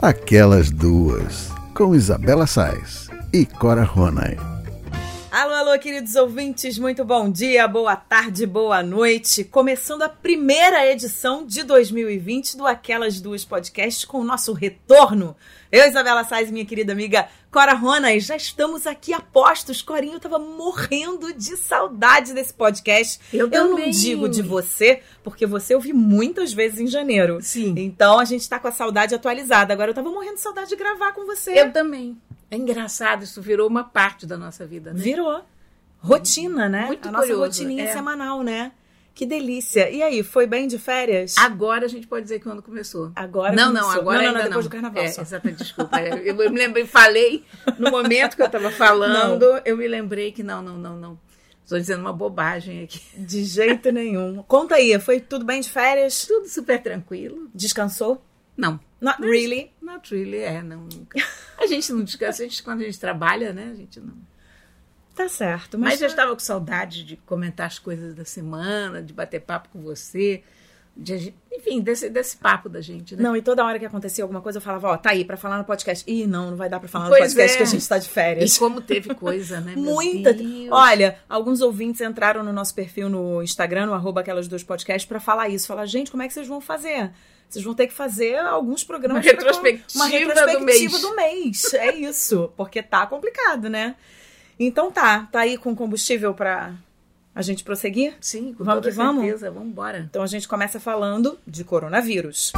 Aquelas Duas, com Isabela Sais e Cora Ronay. Alô, queridos ouvintes, muito bom dia, boa tarde, boa noite. Começando a primeira edição de 2020 do Aquelas Duas Podcasts com o nosso retorno. Eu, Isabela Sais minha querida amiga Cora Ronas, já estamos aqui a postos. Corinho tava morrendo de saudade desse podcast. Eu, eu não digo de você, porque você eu vi muitas vezes em janeiro. Sim. Então a gente tá com a saudade atualizada. Agora eu tava morrendo de saudade de gravar com você. Eu também. É engraçado, isso virou uma parte da nossa vida, né? Virou. Rotina, né? Muito a nossa curioso, rotininha é. semanal, né? Que delícia. E aí, foi bem de férias? Agora a gente pode dizer quando começou. Agora não, começou. não, agora não, não, ainda não, depois não. do carnaval É, só. exatamente, desculpa. É, Eu, eu me lembrei, falei no momento que eu estava falando, eu me lembrei que não, não, não, não. Estou dizendo uma bobagem aqui. De jeito nenhum. Conta aí, foi tudo bem de férias? Tudo super tranquilo. Descansou? Não. Not really. Not really, é, não, nunca. A gente não descansa, a gente, quando a gente trabalha, né, a gente não... Tá certo. Mas, Mas, eu estava com saudade de comentar as coisas da semana, de bater papo com você, de, enfim, desse, desse papo da gente, né? Não, e toda hora que acontecia alguma coisa, eu falava, ó, tá aí pra falar no podcast. Ih, não, não vai dar pra falar no Pois podcast é. que a gente tá de férias. E como teve coisa, né? Muita. Olha, alguns ouvintes entraram no nosso perfil no Instagram, no arroba aquelas duas podcasts, pra falar isso. Falar, gente, como é que vocês vão fazer? Vocês vão ter que fazer alguns programas. Uma pra- retrospectiva uma do retrospectiva mês. do mês. É isso. Porque tá complicado, né? Então tá. Tá aí com combustível pra a gente prosseguir? Sim, com Vamos toda que vamos? certeza. Vamos embora. Então a gente começa falando de coronavírus.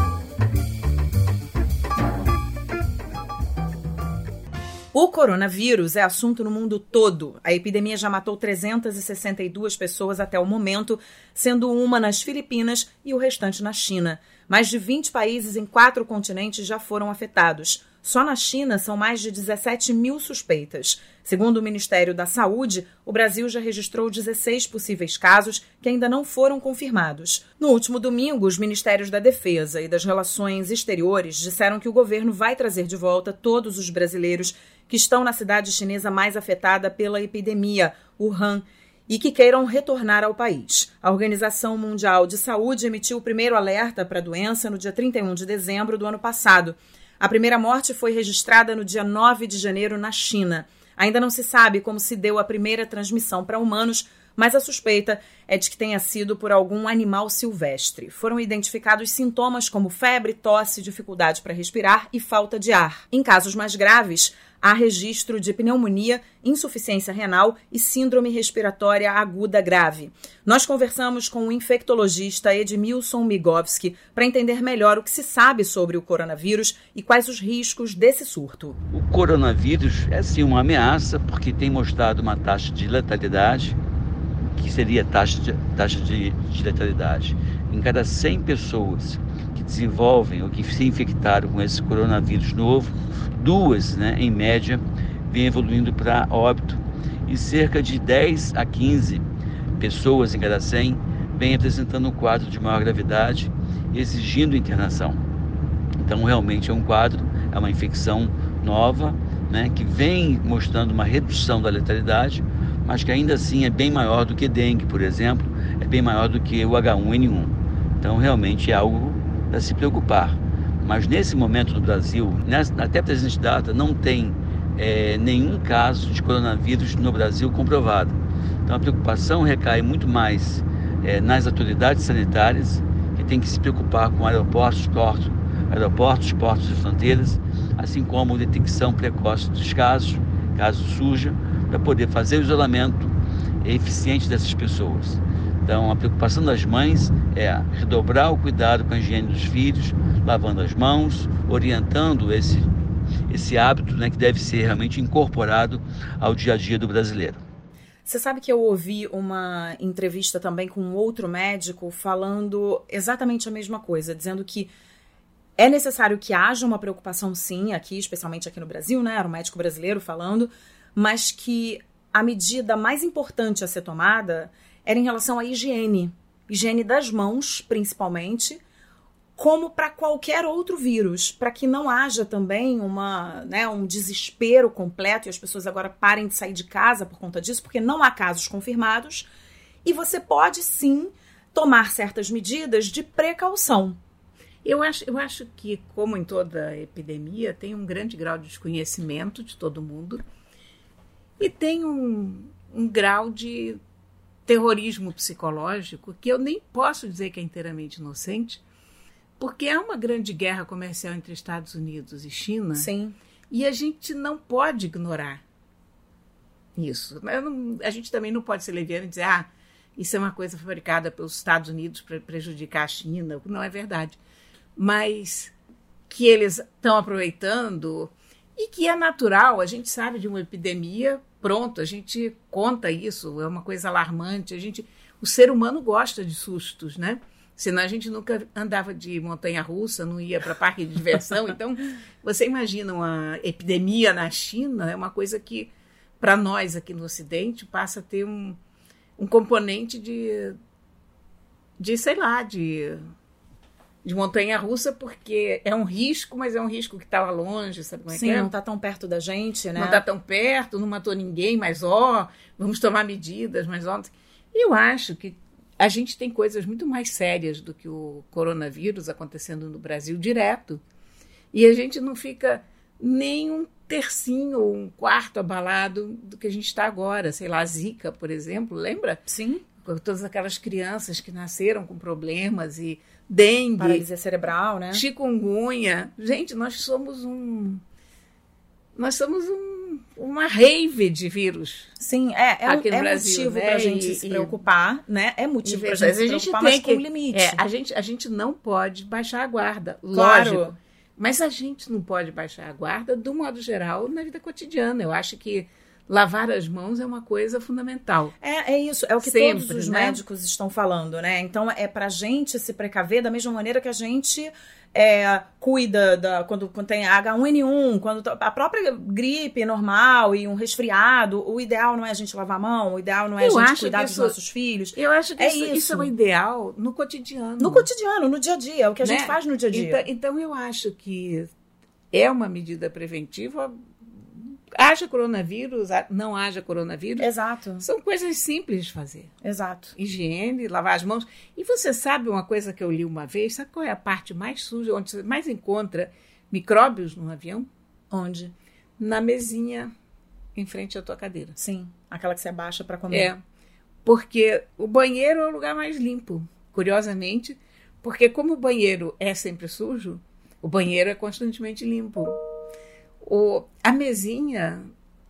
O coronavírus é assunto no mundo todo. A epidemia já matou 362 pessoas até o momento, sendo uma nas Filipinas e o restante na China. Mais de 20 países em quatro continentes já foram afetados. Só na China são mais de 17 mil suspeitas. Segundo o Ministério da Saúde, o Brasil já registrou 16 possíveis casos que ainda não foram confirmados. No último domingo, os Ministérios da Defesa e das Relações Exteriores disseram que o governo vai trazer de volta todos os brasileiros que estão na cidade chinesa mais afetada pela epidemia, Wuhan, e que queiram retornar ao país. A Organização Mundial de Saúde emitiu o primeiro alerta para a doença no dia 31 de dezembro do ano passado. A primeira morte foi registrada no dia 9 de janeiro na China. Ainda não se sabe como se deu a primeira transmissão para humanos, mas a suspeita é de que tenha sido por algum animal silvestre. Foram identificados sintomas como febre, tosse, dificuldade para respirar e falta de ar. Em casos mais graves, há registro de pneumonia, insuficiência renal e síndrome respiratória aguda grave. Nós conversamos com o infectologista Edmilson Migovski para entender melhor o que se sabe sobre o coronavírus e quais os riscos desse surto. O coronavírus é sim uma ameaça porque tem mostrado uma taxa de letalidade, que seria a taxa de, taxa de, de letalidade. Em cada 100 pessoas que desenvolvem ou que se infectaram com esse coronavírus novo, duas, né, em média, vêm evoluindo para óbito e cerca de 10 a 15 pessoas em cada 100 vêm apresentando um quadro de maior gravidade, exigindo internação. Então, realmente é um quadro, é uma infecção nova, né, que vem mostrando uma redução da letalidade, mas que ainda assim é bem maior do que dengue, por exemplo, é bem maior do que o H1N1. Então, realmente é algo a se preocupar. Mas nesse momento no Brasil, até presente data, não tem eh, nenhum caso de coronavírus no Brasil comprovado. Então, a preocupação recai muito mais eh, nas autoridades sanitárias, que têm que se preocupar com aeroportos, portos, aeroportos, portos e fronteiras, assim como detecção precoce dos casos, caso surja, para poder fazer o isolamento eficiente dessas pessoas. Então, a preocupação das mães é redobrar o cuidado com a higiene dos filhos, lavando as mãos, orientando esse, esse hábito né, que deve ser realmente incorporado ao dia a dia do brasileiro. Você sabe que eu ouvi uma entrevista também com um outro médico falando exatamente a mesma coisa, dizendo que é necessário que haja uma preocupação, sim, aqui, especialmente aqui no Brasil, né? Era um médico brasileiro falando, mas que a medida mais importante a ser tomada era em relação à higiene. Higiene das mãos, principalmente, como para qualquer outro vírus, para que não haja também uma, né, um desespero completo e as pessoas agora parem de sair de casa por conta disso, porque não há casos confirmados. E você pode sim tomar certas medidas de precaução. Eu acho, eu acho que, como em toda epidemia, tem um grande grau de desconhecimento de todo mundo e tem um, um grau de terrorismo psicológico que eu nem posso dizer que é inteiramente inocente, porque há uma grande guerra comercial entre Estados Unidos e China. Sim. E a gente não pode ignorar isso. Não, a gente também não pode ser leviano e dizer, ah, isso é uma coisa fabricada pelos Estados Unidos para prejudicar a China. Não é verdade. Mas que eles estão aproveitando e que é natural, a gente sabe de uma epidemia, pronto, a gente conta isso, é uma coisa alarmante, a gente, o ser humano gosta de sustos, né? Senão a gente nunca andava de montanha russa, não ia para parque de diversão. Então, você imagina uma epidemia na China, é uma coisa que, para nós aqui no Ocidente, passa a ter um, um componente de, de, sei lá, de, de montanha russa, porque é um risco, mas é um risco que está lá longe, sabe como é Sim, que é? não está tão perto da gente, né? Não está tão perto, não matou ninguém, mas ó, vamos tomar medidas, mas ó. Eu acho que a gente tem coisas muito mais sérias do que o coronavírus acontecendo no Brasil direto. E a gente não fica nem um tercinho ou um quarto abalado do que a gente está agora. Sei lá, a Zika, por exemplo, lembra? Sim. Todas aquelas crianças que nasceram com problemas e dengue, Paralisia cerebral, né? chikungunya. Gente, nós somos um. Nós somos um uma rave de vírus. Sim, é, é, Aqui no é Brasil, motivo né? para a gente E- se e- preocupar, né? É motivo para a gente se preocupar, mas com limite. é, a, gente, a gente não pode baixar a guarda, Claro. lógico. Mas a gente não pode baixar a guarda, do modo geral, na vida cotidiana. Eu acho que lavar as mãos é uma coisa fundamental. É, é isso, é o que Sempre, todos os né? médicos estão falando, né? Então é pra gente se precaver da mesma maneira que a gente é, cuida da, quando, quando tem H1N1, quando tá- a própria gripe normal e um resfriado, o ideal não é a gente lavar a mão, o ideal não é Eu a gente cuidar que dos isso- nossos filhos. Eu acho que É isso, isso isso. é o ideal no cotidiano. No cotidiano, no dia a dia, é o que a gente Né? faz no dia a dia. Então, então eu acho que é uma medida preventiva. Haja coronavírus, não haja coronavírus. Exato, São coisas simples de fazer. exato. higiene, lavar as mãos. E você sabe uma coisa que eu li uma vez? Sabe qual é a parte mais suja, onde você mais encontra micróbios num avião? Onde? Na mesinha em frente à tua cadeira. Sim, aquela que você abaixa pra comer. É. Porque o banheiro é o lugar mais limpo, curiosamente. Porque como o banheiro é sempre sujo, o banheiro é constantemente limpo. O, a mesinha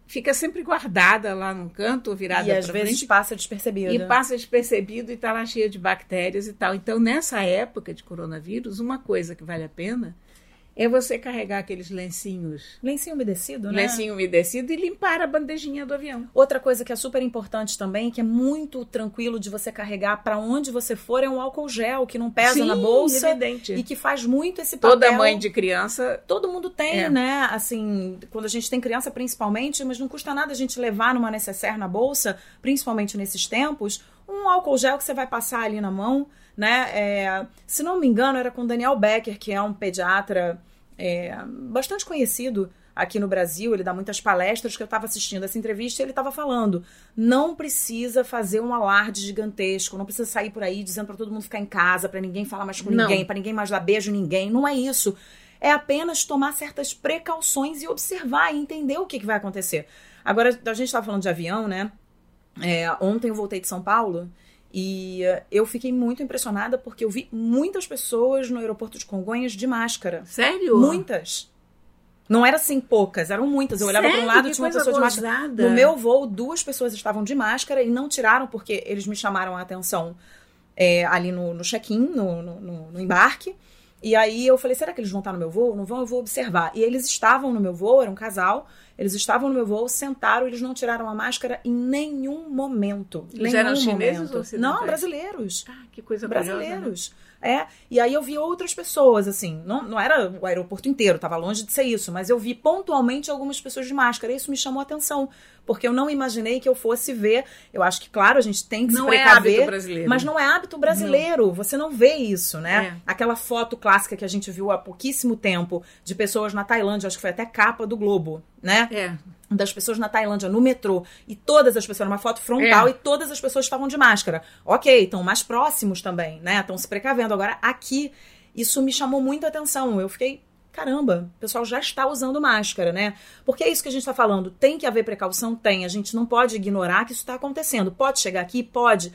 fica sempre guardada lá num canto, virada E às vezes frente. passa despercebido. E passa despercebido e está lá cheia de bactérias e tal. Então, nessa época de coronavírus, uma coisa que vale a pena é você carregar aqueles lencinhos, Lencinho umedecido, né? lencinho umedecido e limpar a bandejinha do avião. Outra coisa que é super importante também, que é muito tranquilo de você carregar pra onde você for, é um álcool gel que não pesa Sim, na bolsa evidente. e que faz muito esse papel. Toda mãe de criança Todo mundo tem, É. né? Assim, quando a gente tem criança principalmente, mas não custa nada a gente levar numa necessaire na bolsa, principalmente nesses tempos, um álcool gel que você vai passar ali na mão, né? É, se não me engano, era com Daniel Becker, que é um pediatra é, bastante conhecido aqui no Brasil, ele dá muitas palestras que eu estava assistindo essa entrevista e ele estava falando, não precisa fazer um alarde gigantesco, não precisa sair por aí dizendo para todo mundo ficar em casa, para ninguém falar mais com Não. ninguém, para ninguém mais dar beijo ninguém, não é isso. É apenas tomar certas precauções e observar e entender o que, que vai acontecer. Agora, a gente estava falando de avião, né? É, ontem eu voltei de São Paulo e eh, eu fiquei muito impressionada porque eu vi muitas pessoas no aeroporto de Congonhas de máscara. Sério? Muitas. Não era assim poucas, eram muitas. Eu olhava para um lado e tinha uma pessoa de máscara. gozada. No meu voo, duas pessoas estavam de máscara e não tiraram porque eles me chamaram a atenção é, ali no, no check-in, no- no- no embarque. E aí eu falei, será que eles vão estar no meu voo? Não vão, eu vou observar. E eles estavam no meu voo, era um casal, eles estavam no meu voo, sentaram, eles não tiraram a máscara em nenhum momento. Eles nenhum eram chineses momento. ou ocidentais? Não, brasileiros Ah, que coisa curiosa, né? É, e aí eu vi outras pessoas, assim, não, não era o aeroporto inteiro, tava longe de ser isso, mas eu vi pontualmente algumas pessoas de máscara, e isso me chamou a atenção, porque eu não imaginei que eu fosse ver, eu acho que, claro, a gente tem que Não se é precaver, hábito brasileiro. mas não é hábito brasileiro, você não vê isso, né? É. Aquela foto clássica que a gente viu há pouquíssimo tempo, de pessoas na Tailândia, acho que foi até capa do Globo, né? É. das pessoas na Tailândia no metrô e todas as pessoas, era uma foto frontal É. e todas as pessoas estavam de máscara. Ok, estão mais próximos também, né? Estão se precavendo. Agora, aqui. isso me chamou muito a atenção. Eu fiquei, caramba, o pessoal já está usando máscara, né? Porque é isso que a gente está falando. Tem que haver precaução? Tem. A gente não pode ignorar que isso está acontecendo. Pode chegar aqui? Pode.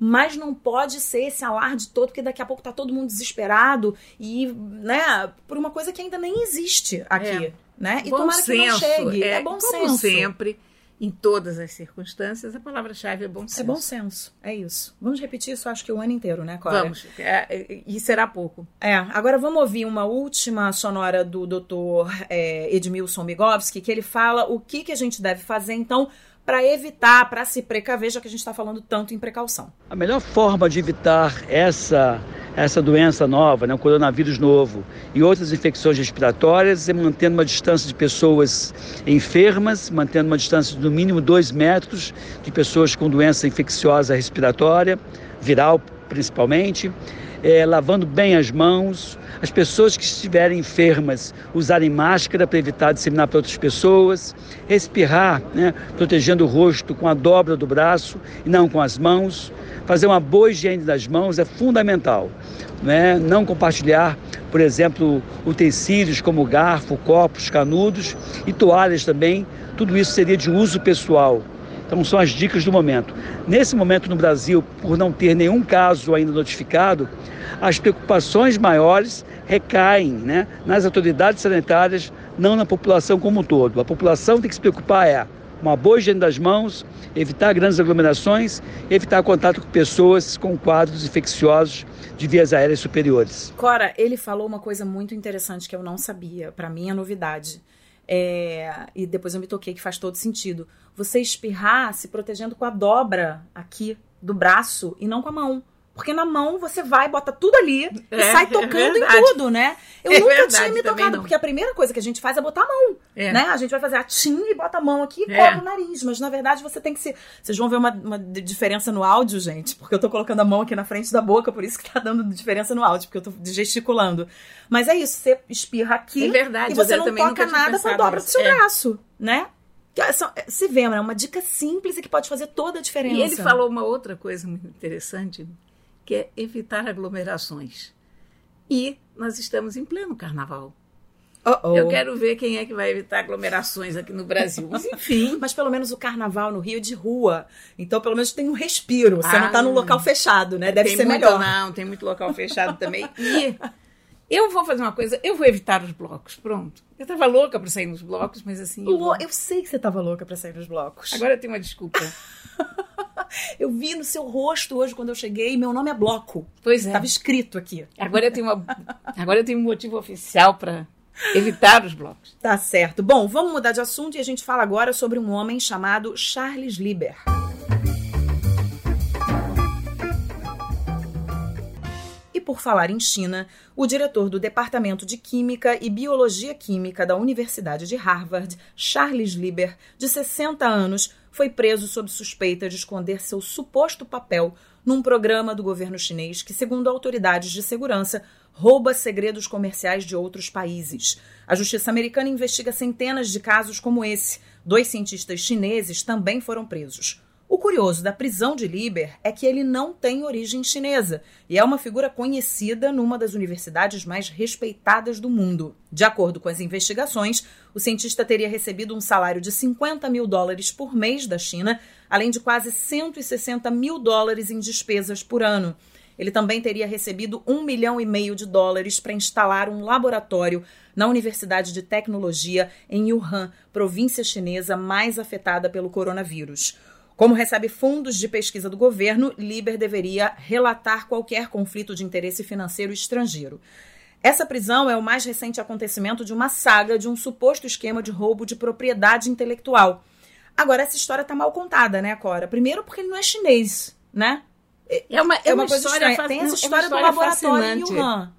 Mas não pode ser esse alarde todo, porque daqui a pouco tá todo mundo desesperado e, né, por uma coisa que ainda nem existe aqui, É. né? E bom tomara que não senso, chegue. É, É, bom como senso. sempre, em todas as circunstâncias, a palavra-chave é bom senso. É bom senso. É isso. Vamos repetir isso, acho que o ano inteiro, né, Cora? Vamos. É, é, e será pouco. É, agora vamos ouvir uma última sonora do Dr. é, Edmilson Migovski, que ele fala o que, que a gente deve fazer, então, para evitar, para se precaver, já que a gente está falando tanto em precaução. A melhor forma de evitar essa, essa doença nova, né, o coronavírus novo e outras infecções respiratórias é mantendo uma distância de pessoas enfermas, mantendo uma distância de no mínimo dois metros de pessoas com doença infecciosa respiratória, viral principalmente, é, lavando bem as mãos, as pessoas que estiverem enfermas usarem máscara para evitar disseminar para outras pessoas, espirrar, né, protegendo o rosto com a dobra do braço e não com as mãos, fazer uma boa higiene das mãos é fundamental. Né? Não compartilhar, por exemplo, utensílios como garfo, copos, canudos e toalhas também. Tudo isso seria de uso pessoal. Então são as dicas do momento. Nesse momento no Brasil, por não ter nenhum caso ainda notificado, as preocupações maiores recaem né, nas autoridades sanitárias, não na população como um todo. A população tem que se preocupar é uma boa higiene das mãos, evitar grandes aglomerações, evitar contato com pessoas com quadros infecciosos de vias aéreas superiores. Cora, ele falou uma coisa muito interessante que eu não sabia, para mim é novidade. É, e depois eu me toquei que faz todo sentido. Você espirrar se protegendo com a dobra aqui do braço e não com a mão. Porque na mão você vai, bota tudo ali e É, sai é tocando em verdade. tudo, né? Eu É nunca verdade, tinha me tocado, porque a primeira coisa que a gente faz é botar a mão. É. Né? A gente vai fazer a tim e bota a mão aqui e É. cobre o nariz. Mas na verdade você tem que se. Vocês vão ver uma, uma diferença no áudio, gente, porque eu tô colocando a mão aqui na frente da boca, por isso que tá dando diferença no áudio, porque eu tô gesticulando. Mas é isso, você espirra aqui É verdade, e você não toca tinha nada pensado dobra do nisso. seu É. braço, né? É- Se vê, é uma dica simples e que pode fazer toda a diferença. E ele falou uma outra coisa muito interessante, que é evitar aglomerações. E nós estamos em pleno carnaval. Oh, oh. Eu quero ver quem é que vai evitar aglomerações aqui no Brasil. Mas enfim, Mas pelo menos o carnaval no Rio é de rua. Então, pelo menos tem um respiro. Você Ah, não tá num local fechado, né? Deve ser muito, melhor. Não, tem muito local fechado também. E eu vou fazer uma coisa, eu vou evitar os blocos. Pronto. Eu estava louca para sair nos blocos, mas assim. Eu, Lu, vou- eu sei que você tava louca pra sair nos blocos. Agora eu tenho uma desculpa. Eu vi no seu rosto hoje quando eu cheguei, meu nome é Bloco. Pois é. Tava escrito aqui. Agora eu tenho, uma, agora eu tenho um motivo oficial para evitar os blocos. Tá certo. Bom, vamos mudar de assunto e a gente fala agora sobre um homem chamado Charles Lieber. E por falar em China, o diretor do Departamento de Química e Biologia Química da Universidade de Harvard, Charles Lieber, de 60 anos, foi preso sob suspeita de esconder seu suposto papel num programa do governo chinês que, segundo autoridades de segurança, rouba segredos comerciais de outros países. A justiça americana investiga centenas de casos como esse. Dois cientistas chineses também foram presos. O curioso da prisão de Lieber é que ele não tem origem chinesa e é uma figura conhecida numa das universidades mais respeitadas do mundo. De acordo com as investigações, o cientista teria recebido um salário de 50 mil dólares por mês da China, além de quase 160 mil dólares em despesas por ano. Ele também teria recebido um milhão e meio de dólares para instalar um laboratório na Universidade de Tecnologia em Wuhan, província chinesa mais afetada pelo coronavírus. Como recebe fundos de pesquisa do governo, Lieber deveria relatar qualquer conflito de interesse financeiro estrangeiro. Essa prisão é o mais recente acontecimento de uma saga de um suposto esquema de roubo de propriedade intelectual. Agora, essa história tá mal contada, né, Cora? Primeiro porque ele não é chinês, né? É uma, É uma, coisa história estranha. fa- Tem essa é uma história do história laboratório em. Wuhan.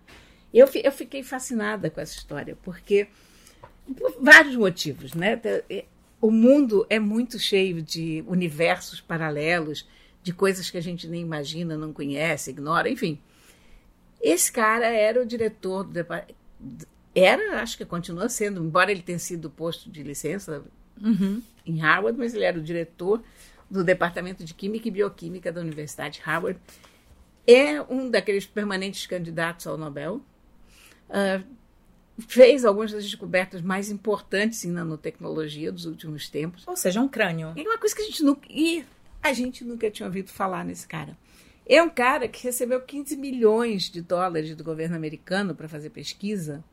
Eu, eu fiquei fascinada com essa história, porque por vários motivos, né? O mundo é muito cheio de universos paralelos, de coisas que a gente nem imagina, não conhece, ignora, enfim. Esse cara era o diretor do. Era, acho que continua sendo, embora ele tenha sido posto de licença em Harvard, mas ele era o diretor do Departamento de Química e Bioquímica da Universidade de Harvard. É um daqueles permanentes candidatos ao Nobel, uh, fez algumas das descobertas mais importantes em nanotecnologia dos últimos tempos. Ou seja, um crânio. É uma coisa que a gente nunca. E a gente nunca tinha ouvido falar nesse cara. É um cara que recebeu 15 milhões de dólares do governo americano para fazer pesquisa.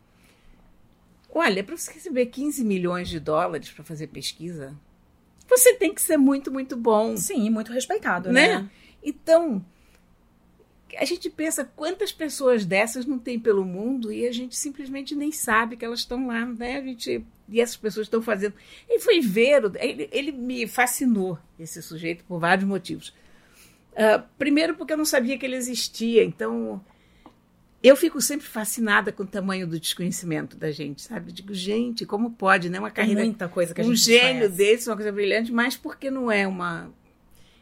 Olha, para você receber 15 milhões de dólares para fazer pesquisa, você tem que ser muito, muito bom. Sim, muito respeitado, né? né? Então, a gente pensa quantas pessoas dessas não tem pelo mundo e a gente simplesmente nem sabe que elas estão lá, né? A gente e essas pessoas estão fazendo. Ele foi ver, ele, ele me fascinou esse sujeito por vários motivos. Uh, primeiro porque eu não sabia que ele existia, então eu fico sempre fascinada com o tamanho do desconhecimento da gente, sabe? Eu digo, gente, como pode, né? Uma carreira. muita coisa que a um gente gênio desse, uma coisa brilhante, mas porque não é uma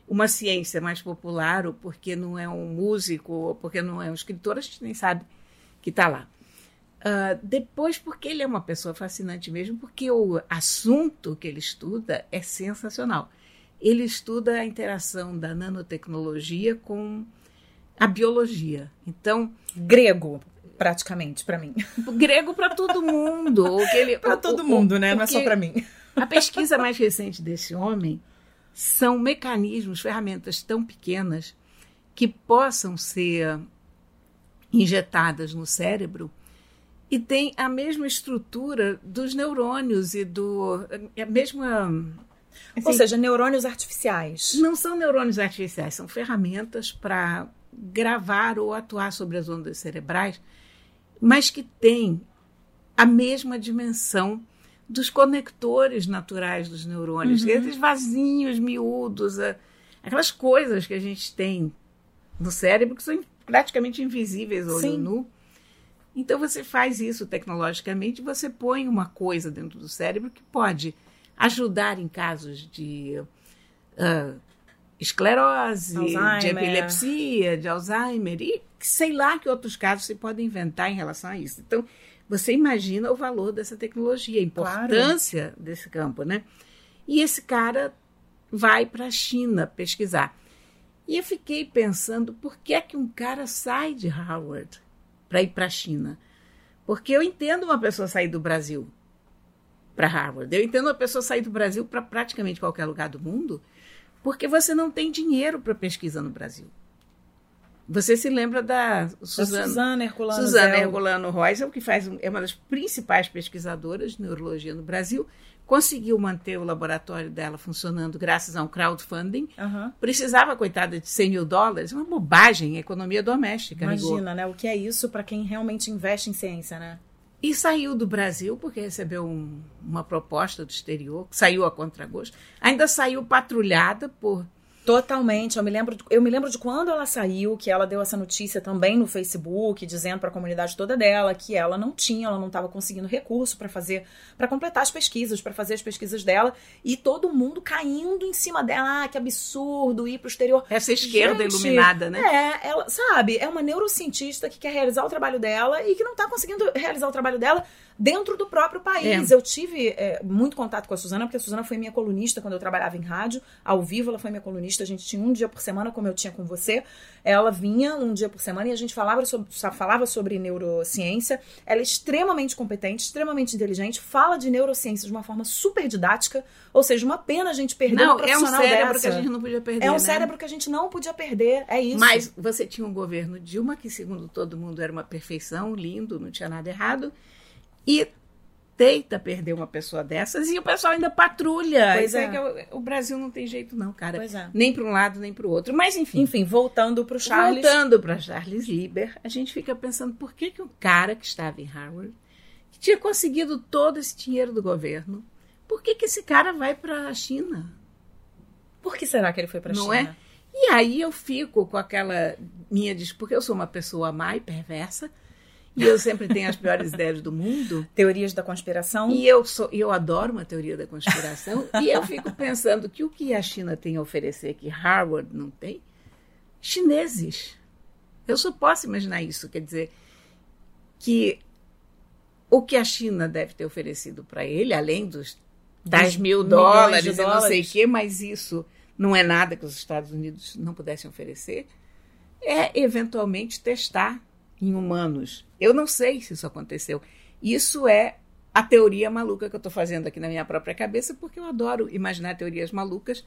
uma ciência mais popular, ou porque não é um músico, ou porque não é um escritor, a gente nem sabe que está lá. Uh, depois, porque ele é uma pessoa fascinante mesmo, porque o assunto que ele estuda é sensacional. Ele estuda a interação da nanotecnologia com a biologia. Então, grego, praticamente para mim. Grego para todo mundo. para todo mundo, né? Não é só para mim. A pesquisa mais recente desse homem são mecanismos, ferramentas tão pequenas que possam ser injetadas no cérebro e tem a mesma estrutura dos neurônios e do a mesma assim, ou seja, neurônios artificiais. Não são neurônios artificiais, são ferramentas para gravar ou atuar sobre as ondas cerebrais, mas que têm a mesma dimensão dos conectores naturais dos neurônios, uhum. esses vasinhos miúdos, aquelas coisas que a gente tem no cérebro que são praticamente invisíveis ao olho nu. Então você faz isso tecnologicamente, você põe uma coisa dentro do cérebro que pode ajudar em casos de uh, esclerose, Alzheimer. de epilepsia, de Alzheimer e sei lá que outros casos se podem inventar em relação a isso. Então, você imagina o valor dessa tecnologia, a importância claro. desse campo, né? E esse cara vai para a China pesquisar. E eu fiquei pensando, por que é que um cara sai de Harvard para ir para a China? Porque eu entendo uma pessoa sair do Brasil para Harvard. Eu entendo uma pessoa sair do Brasil para praticamente qualquer lugar do mundo, porque você não tem dinheiro para pesquisa no Brasil. Você se lembra da Suzana, Suzana Herculano, Suzana Herculano Reusel, que faz, é uma das principais pesquisadoras de neurologia no Brasil, conseguiu manter o laboratório dela funcionando graças a um crowdfunding. Uhum. Precisava, coitada, de 100 mil dólares. Uma bobagem, economia doméstica. Imagina, né? O que é isso para quem realmente investe em ciência, né? E saiu do Brasil porque recebeu um, uma proposta do exterior, saiu a contragosto. Ainda saiu patrulhada por Totalmente. Eu me lembro, de, eu me lembro de quando ela saiu, que ela deu essa notícia também no Facebook, dizendo para a comunidade toda dela que ela não tinha, ela não estava conseguindo recurso para fazer, para completar as pesquisas, para fazer as pesquisas dela, e todo mundo caindo em cima dela, ah, que absurdo ir para o exterior. Essa esquerda Gente, iluminada, né? É, ela, sabe, é uma neurocientista que quer realizar o trabalho dela e que não está conseguindo realizar o trabalho dela dentro do próprio país. É. Eu tive é, muito contato com a Suzana, porque a Suzana foi minha colunista quando eu trabalhava em rádio, ao vivo ela foi minha colunista, a gente tinha um dia por semana, como eu tinha com você. Ela vinha um dia por semana e a gente falava sobre, falava sobre neurociência. Ela é extremamente competente, extremamente inteligente, fala de neurociência de uma forma super didática, ou seja, uma pena a gente perder não, um profissional É um cérebro dessa. que a gente não podia perder, É um né? cérebro que a gente não podia perder, é isso. Mas você tinha um governo Dilma que, segundo todo mundo, era uma perfeição, lindo, não tinha nada errado. E deita perder uma pessoa dessas e o pessoal ainda patrulha. Pois é. é. que o, o, Brasil não tem jeito não, cara. Pois é. Nem para um lado nem para o outro. Mas enfim. Enfim, voltando para o Charles. Voltando para Charles Lieber, a gente fica pensando por que que um cara que estava em Harvard, que tinha conseguido todo esse dinheiro do governo, por que que esse cara vai para a China? Por que será que ele foi para a China? Não é? E aí eu fico com aquela minha porque eu sou uma pessoa má e perversa, e eu sempre tenho as piores ideias do mundo. Teorias da conspiração. E eu, sou, eu adoro uma teoria da conspiração. e eu fico pensando que o que a China tem a oferecer que Harvard não tem, chineses. Eu só posso imaginar isso. Quer dizer, que o que a China deve ter oferecido para ele, além dos 10 mil dólares e não sei o quê, mas isso não é nada que os Estados Unidos não pudessem oferecer, é eventualmente testar em humanos. Eu não sei se isso aconteceu. Isso é a teoria maluca que eu estou fazendo aqui na minha própria cabeça, porque eu adoro imaginar teorias malucas.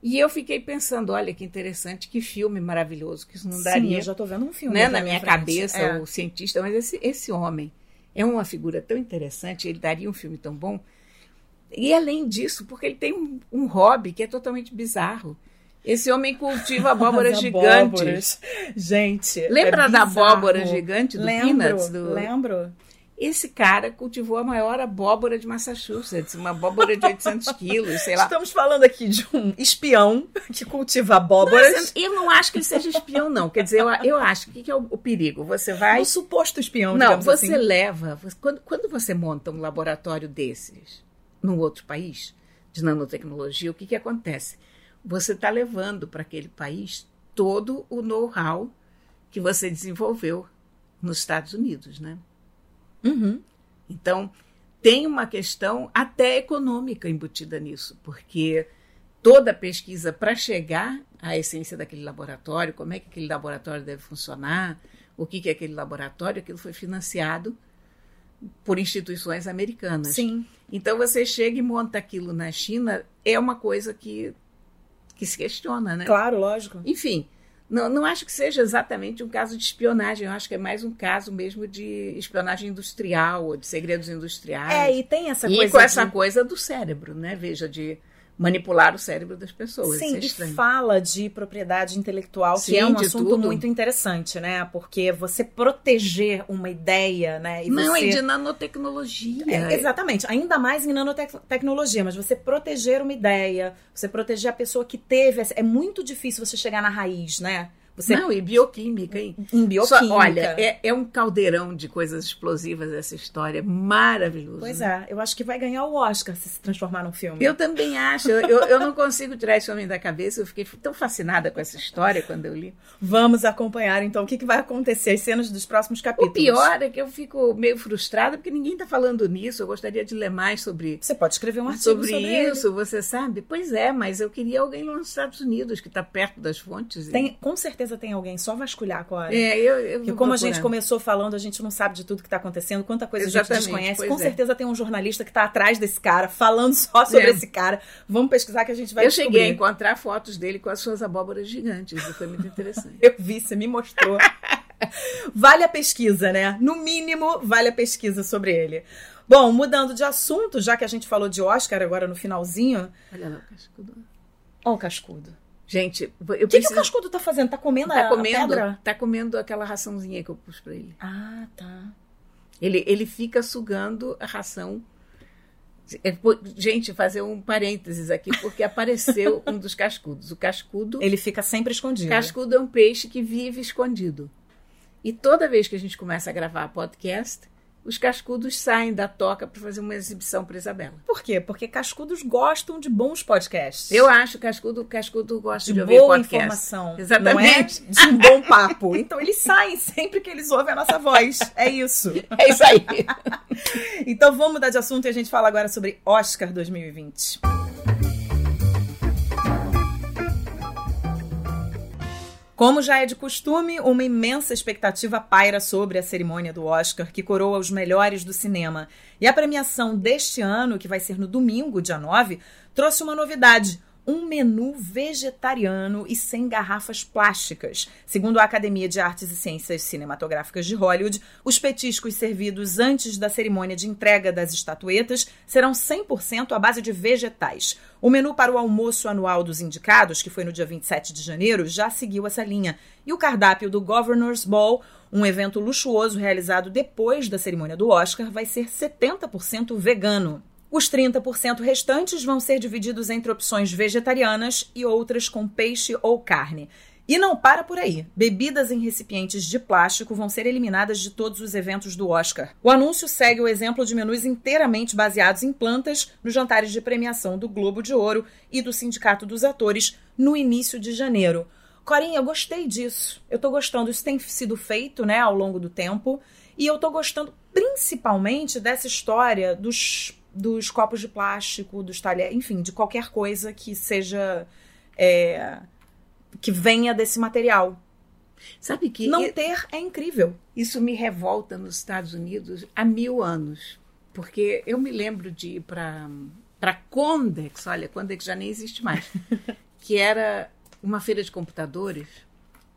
E eu fiquei pensando, olha que interessante, que filme maravilhoso, que isso não daria. Sim, eu já estou vendo um filme. Né, na minha frente. cabeça, É. o cientista, mas esse, esse homem é uma figura tão interessante, ele daria um filme tão bom. E além disso, porque ele tem um, um hobby que é totalmente bizarro. Esse homem cultiva abóboras As gigantes. abóboras. Gente. Lembra é da abóbora gigante do lembro, Peanuts? Do... Lembro. Esse cara cultivou a maior abóbora de Massachusetts, uma abóbora de 800 quilos, sei lá. Estamos falando aqui de um espião que cultiva abóboras. Mas eu não acho que ele seja espião, não. Quer dizer, eu, eu acho que, que é o, o perigo? Você vai. Um suposto espião, Não, você assim. leva. quando, quando você monta um laboratório desses num outro país, de nanotecnologia, o que, que acontece? Você está levando para aquele país todo o know-how que você desenvolveu nos Estados Unidos, né? Uhum. Então, tem uma questão até econômica embutida nisso, porque toda a pesquisa para chegar à essência daquele laboratório, como é que aquele laboratório deve funcionar, o que, que é aquele laboratório, aquilo foi financiado por instituições americanas. Sim. Então, você chega e monta aquilo na China, é uma coisa que, que se questiona, né? Claro, lógico. Enfim, não, não acho que seja exatamente um caso de espionagem, eu acho que é mais um caso mesmo de espionagem industrial ou de segredos industriais. É, e tem essa e coisa. com essa de- coisa do cérebro, né? Veja, de manipular o cérebro das pessoas. Sim, Isso é e fala de propriedade intelectual, que Sim, é um assunto tudo. muito interessante, né? Porque você proteger uma ideia, né? E Não, você... e de nanotecnologia. É, exatamente, ainda mais em nanotecnologia, mas você proteger uma ideia, você proteger a pessoa que teve. É muito difícil você chegar na raiz, né? Você Não, e bioquímica, hein? em bioquímica. Só- olha, é, é um caldeirão de coisas explosivas essa história. Maravilhoso. Pois é, eu acho que vai ganhar o Oscar se se transformar num filme. Eu também acho. Eu, eu, não consigo tirar esse homem da cabeça. Eu fiquei tão fascinada com essa história quando eu li. Vamos acompanhar então o que, que vai acontecer, as cenas dos próximos O capítulos. pior é que eu fico meio frustrada porque ninguém está falando nisso. Eu gostaria de ler mais sobre, Você pode escrever um artigo sobre, sobre, ele. isso, você sabe? Pois é, mas eu queria alguém lá nos Estados Unidos que está perto das fontes. e- Tem, com certeza tem alguém, só vasculhar agora. É, eu, eu Porque como a procurar. gente começou falando, a gente não sabe de tudo que está acontecendo, quanta coisa a Exatamente, gente desconhece. Com é. certeza tem um jornalista que está atrás desse cara, falando só sobre É. esse cara. Vamos pesquisar que a gente vai Eu descobrir. cheguei a encontrar fotos dele com as suas abóboras gigantes. E foi muito interessante. Eu vi, você me mostrou. vale a pesquisa, né? No mínimo, vale a pesquisa sobre ele. Bom, mudando de assunto, já que a gente falou de Oscar agora no finalzinho. Olha lá o cascudo. Ó, o cascudo. Gente, eu O que, que preciso... o cascudo tá fazendo? Tá comendo, Tá a, comendo, a pedra? tá comendo aquela raçãozinha que eu pus pra ele. Ah, tá. Ele, ele fica sugando a ração. É, Gente, fazer um parênteses aqui, porque apareceu um dos cascudos. O cascudo, Ele fica sempre escondido. cascudo é um peixe que vive escondido. E toda vez que a gente começa a gravar podcast, os cascudos saem da toca para fazer uma exibição para Isabela. Por quê? Porque cascudos gostam de bons podcasts. Eu acho que cascudo, cascudo gosta de, de ouvir boa podcast. informação. Exatamente. Não é? De um bom papo. Então eles saem sempre que eles ouvem a nossa voz. É isso. É isso aí. Então vamos mudar de assunto e a gente fala agora sobre Oscar 2020. Como já é de costume, uma imensa expectativa paira sobre a cerimônia do Oscar, que coroa os melhores do cinema. E a premiação deste ano, que vai ser no domingo, dia 9, trouxe uma novidade. Um menu vegetariano e sem garrafas plásticas. Segundo a Academia de Artes e Ciências Cinematográficas de Hollywood, os petiscos servidos antes da cerimônia de entrega das estatuetas serão 100% à base de vegetais. O menu para o almoço anual dos indicados, que foi no dia 27 de janeiro, já seguiu essa linha. E o cardápio do Governor's Ball, um evento luxuoso realizado depois da cerimônia do Oscar, vai ser 70% vegano. Os 30% restantes vão ser divididos entre opções vegetarianas e outras com peixe ou carne. E não para por aí. Bebidas em recipientes de plástico vão ser eliminadas de todos os eventos do Oscar. O anúncio segue o exemplo de menus inteiramente baseados em plantas nos jantares de premiação do Globo de Ouro e do Sindicato dos Atores no início de janeiro. Corinha, eu gostei disso. Eu tô gostando. Isso tem sido feito, né, ao longo do tempo. E eu tô gostando principalmente dessa história dos, dos copos de plástico, dos talheres, enfim, de qualquer coisa que seja. é, que venha desse material. Sabe que Não ter é incrível. isso me revolta nos Estados Unidos há mil anos. Porque eu me lembro de ir para para Condex, olha, Condex já nem existe mais, que era uma feira de computadores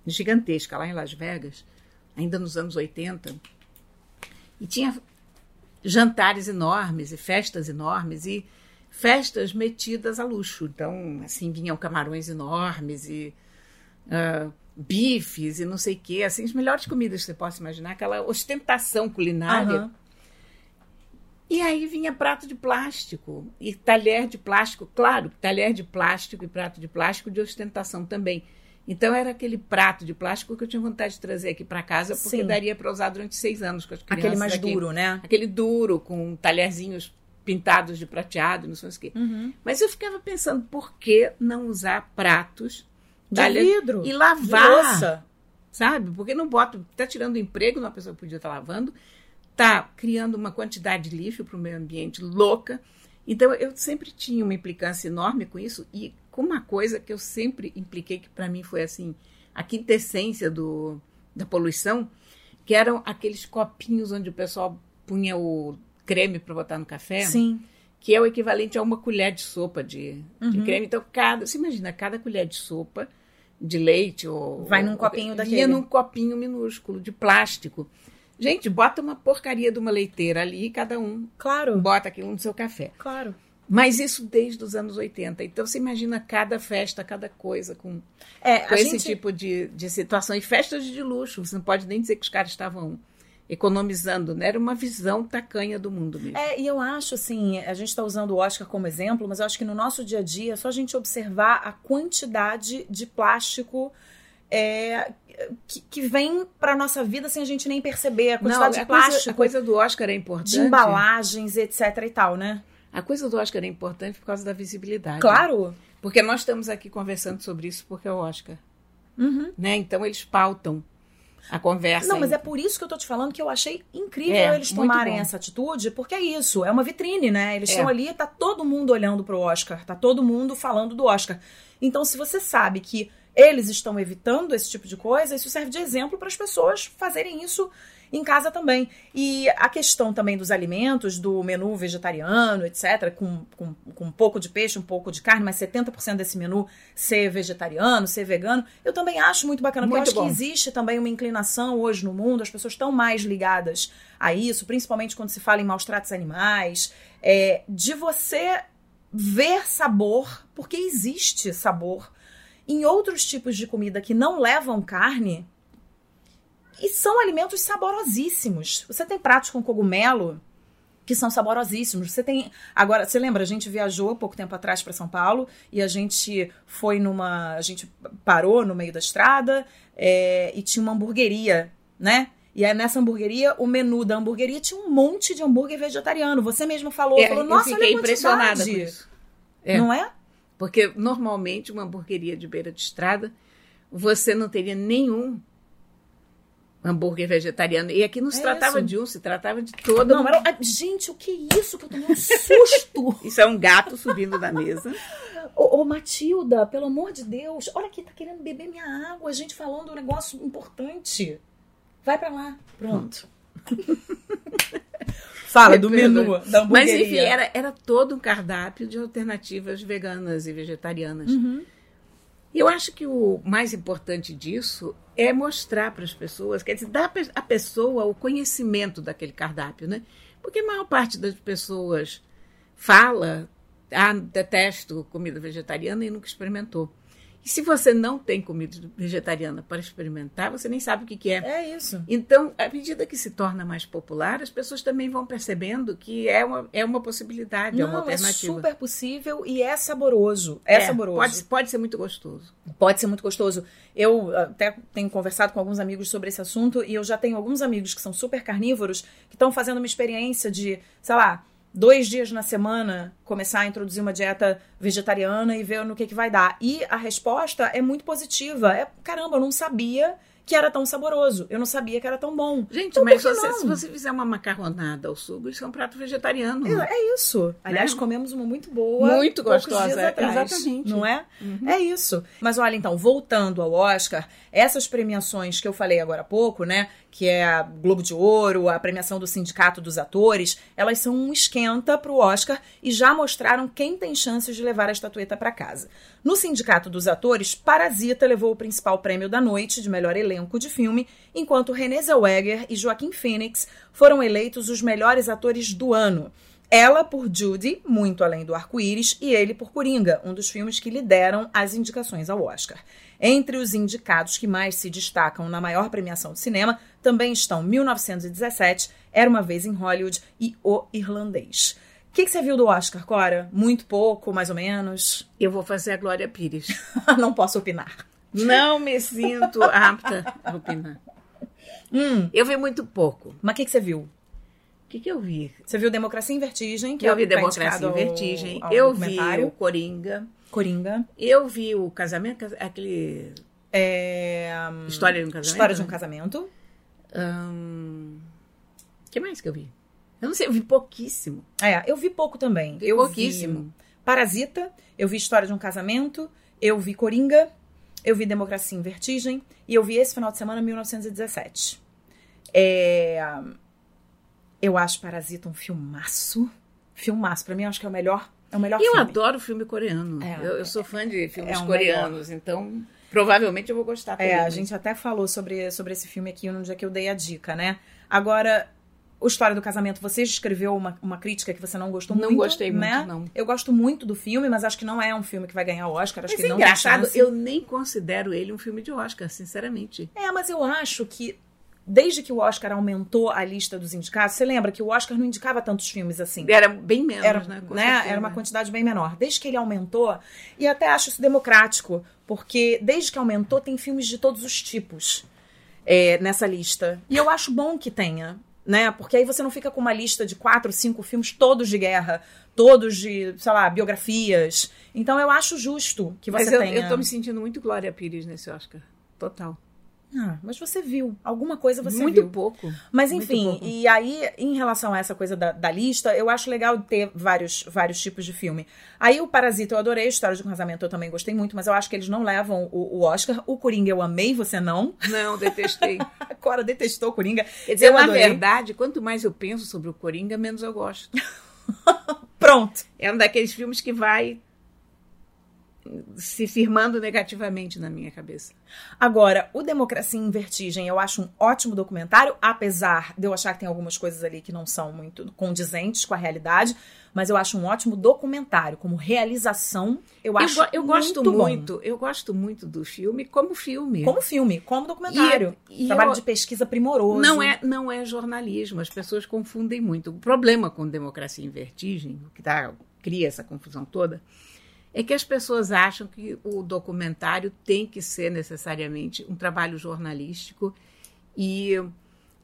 gigantesca lá em Las Vegas, ainda nos anos 80. E tinha jantares enormes e festas enormes e festas metidas a luxo. Então, assim, vinham camarões enormes e ah, bifes e não sei o quê, assim, as melhores comidas que você possa imaginar, aquela ostentação culinária. Aham. E aí vinha prato de plástico e talher de plástico, claro, talher de plástico e prato de plástico de ostentação também. Então era aquele prato de plástico que eu tinha vontade de trazer aqui para casa, porque Sim. daria para usar durante seis anos com as crianças. Aquele mais duro, né? Aquele duro, com talherzinhos pintados de prateado, não sei o quê. Uhum. Mas eu ficava pensando, por que não usar pratos De talher- vidro. e De lavar? louça. sabe? Porque não bota, tá tirando emprego de uma pessoa que podia estar lavando, tá criando uma quantidade de lixo para o meio ambiente louca. Então eu sempre tinha uma implicância enorme com isso e com uma coisa que eu sempre impliquei que para mim foi assim a quintessência do, da poluição, que eram aqueles copinhos onde o pessoal punha o creme para botar no café Sim. que é o equivalente a uma colher de sopa de, de Uhum. creme. Então, cada, você imagina, cada colher de sopa de leite ou Vai num ou- copinho vinha daquele. num copinho minúsculo de plástico. Gente, bota uma porcaria de uma leiteira ali e cada um Claro. bota aquilo no seu café. Claro. Mas isso desde os anos 80. Então você imagina cada festa, cada coisa com, É, com esse gente... tipo de, de situação. E festas de luxo, você não pode nem dizer que os caras estavam economizando, né? Era uma visão tacanha do mundo mesmo. É, e eu acho assim, a gente está usando o Oscar como exemplo, mas eu acho que no nosso dia a dia é só a gente observar a quantidade de plástico é, que, que vem para nossa vida sem a gente nem perceber, a quantidade a de plástico, coisa, a coisa do Oscar é importante. de embalagens, etc e tal, né? A coisa do Oscar é importante por causa da visibilidade. Claro. Porque nós estamos aqui conversando sobre isso porque é o Oscar. Uhum. Né? Então eles pautam a conversa. Não, mas é por isso que eu tô te falando que eu achei incrível É, eles tomarem essa atitude, porque é isso, é uma vitrine, né? Eles É. estão ali, tá todo mundo olhando pro Oscar, tá todo mundo falando do Oscar. Então, se você sabe que eles estão evitando esse tipo de coisa, isso serve de exemplo para as pessoas fazerem isso em casa também. E a questão também dos alimentos, do menu vegetariano, etc., com, com, com um pouco de peixe, um pouco de carne, mas 70% desse menu ser vegetariano, ser vegano, eu também acho muito bacana, porque Muito eu acho bom. que existe também uma inclinação hoje no mundo, as pessoas estão mais ligadas a isso, principalmente quando se fala em maus tratos animais, é, de você ver sabor, porque existe sabor em outros tipos de comida que não levam carne e são alimentos saborosíssimos. Você tem pratos com cogumelo que são saborosíssimos. Você tem. Agora, você lembra, a gente viajou pouco tempo atrás para São Paulo e a gente foi numa. A gente parou no meio da estrada é, e tinha uma hamburgueria, né? E aí, nessa hamburgueria, o menu da hamburgueria tinha um monte de hambúrguer vegetariano. Você mesmo falou, É, falou, eu nossa, fiquei olha a impressionada com isso. É. Não é? Porque normalmente uma hamburgueria de beira de estrada, você não teria nenhum hambúrguer vegetariano. E aqui não se É tratava isso. de um, se tratava de todo. Não, era... ah, Gente, o que é isso? Que eu tomei um susto! Isso é um gato subindo da mesa. Ô, ô, Matilda, pelo amor de Deus, olha aqui, tá querendo beber minha água, a gente falando um negócio importante. Vai pra lá. Pronto. Fala do menu da Mas enfim, era, era todo um cardápio de alternativas veganas e vegetarianas. Uhum. Eu acho que o mais importante disso é mostrar para as pessoas, quer dizer, dar à pessoa o conhecimento daquele cardápio, né? Porque a maior parte das pessoas fala, ah, detesto comida vegetariana e nunca experimentou. E se você não tem comida vegetariana para experimentar, você nem sabe o que, que é. É isso. Então, à medida que se torna mais popular, as pessoas também vão percebendo que é uma, é uma possibilidade, é uma Não, é alternativa. super possível e é saboroso. É, saboroso. Pode, pode ser muito gostoso. Pode ser muito gostoso. Eu até tenho conversado com alguns amigos sobre esse assunto e eu já tenho alguns amigos que são super carnívoros que estão fazendo uma experiência de, sei lá, dois dias na semana começar a introduzir uma dieta vegetariana e ver no que, que vai dar. E a resposta é muito positiva. É, caramba, eu não sabia que era tão saboroso. Eu não sabia que era tão bom. Gente, Então, mas você- se você fizer uma macarronada ao sugo, isso é um prato vegetariano. É, é isso. Aliás, Né? comemos uma muito boa. Muito gostosa, atrás, exatamente. Não é? É isso. Mas olha, então, voltando ao Oscar, essas premiações que eu falei agora há pouco, né? Que é a Globo de Ouro, a premiação do Sindicato dos Atores, elas são um esquenta pro Oscar e já mostraram quem tem chances de levar a estatueta para casa. No Sindicato dos Atores, Parasita levou o principal prêmio da noite de melhor elenco de filme, enquanto Renée Zellweger e Joaquim Phoenix foram eleitos os melhores atores do ano. Ela por Judy, muito além do arco-íris, e ele por Coringa, um dos filmes que lideram as indicações ao Oscar. Entre os indicados que mais se destacam na maior premiação de cinema também estão 1917, Era uma Vez em Hollywood e O Irlandês. O que, que você viu do Oscar, Cora? Muito pouco, mais ou menos? Eu vou fazer a Glória Pires. Não posso opinar. Não me sinto apta a opinar. Hum, Eu vi muito pouco. mas o que, que você viu? O que, que eu vi? Você viu Democracia em Vertigem, que Eu é vi tá Democracia em ao- Vertigem. ao Eu vi o Coringa. Coringa. Eu vi o casamento, aquele. É... História de um casamento. História de um né? casamento. Ahn, que mais que eu vi? Eu não sei, eu vi pouquíssimo. É, eu vi pouco também. Vi eu pouquíssimo. vi Parasita, eu vi História de um Casamento, eu vi Coringa, eu vi Democracia em Vertigem e eu vi esse final de semana 1917. É, Eu acho Parasita um filmaço. Filmaço. Pra mim, eu acho que é o melhor, é o melhor Eu filme. adoro filme coreano. É. eu, eu sou fã de filmes É coreanos, então provavelmente eu vou gostar. É, a gente até falou sobre, sobre esse filme aqui no dia que eu dei a dica, né? Agora, o História do Casamento, você escreveu uma, uma crítica que você não gostou Não muito, gostei muito, né? não. Eu gosto muito do filme, mas acho que não é um filme que vai ganhar o Oscar. Acho Mas que é não engraçado, eu nem considero ele um filme de Oscar, sinceramente. É, mas eu acho que desde que o Oscar aumentou a lista dos indicados, você lembra que o Oscar não indicava tantos filmes assim? Era bem menos, Era, né? Né? Era uma quantidade bem menor. Desde que ele aumentou, e até acho isso democrático, porque desde que aumentou, tem filmes de todos os tipos é, nessa lista. E eu acho bom que tenha, né? Porque aí você não fica com uma lista de quatro, cinco filmes, todos de guerra, todos de, sei lá, biografias. Então eu acho justo que você Mas eu, tenha. eu tô me sentindo muito Glória Pires nesse Oscar. Total. Ah, mas você viu. Alguma coisa você muito viu. pouco. Mas Muito enfim, pouco. e aí, em relação a essa coisa da, da lista, eu acho legal ter vários, vários tipos de filme. Aí o Parasita eu adorei, História de um Casamento eu também gostei muito, mas eu acho que eles não levam o, o Oscar. O Coringa eu amei, você não. Não, detestei. Cora detestou o Coringa. Quer dizer, eu na adorei. verdade, quanto mais eu penso sobre o Coringa, menos eu gosto. Pronto. É um daqueles filmes que vai se firmando negativamente na minha cabeça. Agora, o Democracia em Vertigem eu acho um ótimo documentário, apesar de eu achar que tem algumas coisas ali que não são muito condizentes com a realidade, mas eu acho um ótimo documentário. Como realização, eu Eu, acho go- eu gosto muito, muito, eu gosto muito do filme como filme. Como filme, como documentário. E- e Trabalho eu- de pesquisa primoroso. Não é, não é jornalismo, as pessoas confundem muito. O problema com democracia em vertigem, o que dá, cria essa confusão toda, é que as pessoas acham que o documentário tem que ser necessariamente um trabalho jornalístico e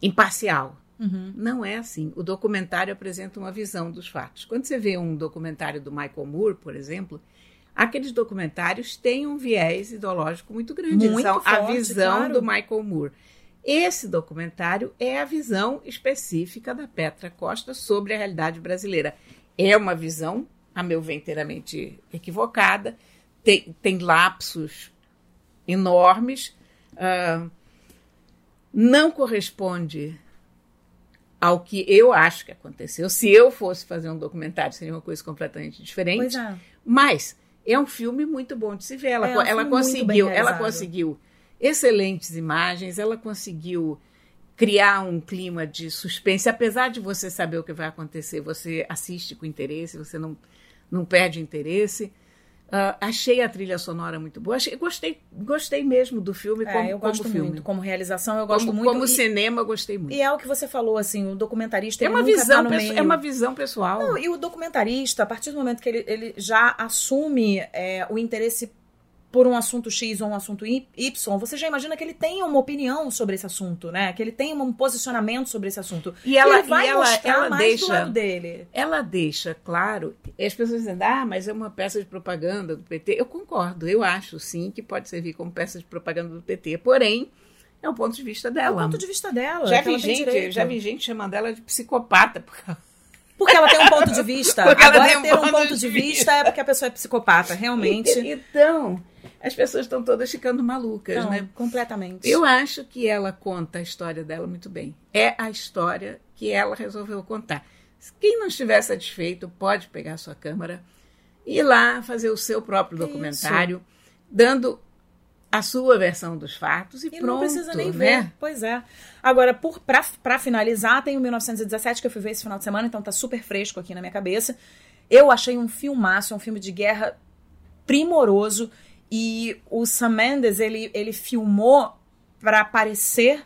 imparcial. Uhum. Não é assim. O documentário apresenta uma visão dos fatos. Quando você vê um documentário do Michael Moore, por exemplo, aqueles documentários têm um viés ideológico muito grande. Muito são a forte, visão claro. do Michael Moore. Esse documentário é a visão específica da Petra Costa sobre a realidade brasileira. É uma visão, a meu ver, inteiramente equivocada, tem, tem lapsos enormes, ah, não corresponde ao que eu acho que aconteceu. Se eu fosse fazer um documentário, seria uma coisa completamente diferente. É. Mas é um filme muito bom de se ver. Ela, É, um ela conseguiu, ela conseguiu excelentes imagens, ela conseguiu criar um clima de suspense, apesar de você saber o que vai acontecer, você assiste com interesse, você não, não perde interesse. Ah, achei a trilha sonora muito boa. Achei- gostei, gostei mesmo do filme É, como, eu como gosto filme. muito. Como realização, eu gosto como, muito. como e, cinema, eu gostei muito. e é o que você falou, assim, o documentarista É uma, nunca visão, tá é uma visão pessoal. Não, e o documentarista, a partir do momento que ele, ele já assume é, o interesse por um assunto X ou um assunto Y, você já imagina que ele tem uma opinião sobre esse assunto, né? Que ele tem um posicionamento sobre esse assunto. E ela, ele vai e ela, mostrar ela mais deixa. do lado dele. ela deixa claro, e as pessoas dizendo, ah, mas é uma peça de propaganda do PT. Eu concordo, eu acho sim que pode servir como peça de propaganda do PT. Porém, É o ponto de vista É dela. o ponto de vista dela. já que vi gente, já vi gente chamando ela de psicopata. porque- Porque ela tem um ponto de vista. Porque ela Agora, tem um ter um ponto ponto de de vista é porque a pessoa é psicopata, realmente. Então, as pessoas estão todas ficando malucas, Não, né? completamente. Eu acho que ela conta a história dela muito bem. É a história que ela resolveu contar. Quem não estiver satisfeito pode pegar a sua câmera e ir lá fazer o seu próprio documentário, dando a sua versão dos fatos e, E pronto. não precisa nem né? ver. Pois é. Agora, por, pra finalizar, tem o 1917 que eu fui ver esse final de semana, então tá super fresco aqui na minha cabeça. Eu achei um filmaço, é um filme de guerra primoroso. E o Sam Mendes, ele, ele filmou pra parecer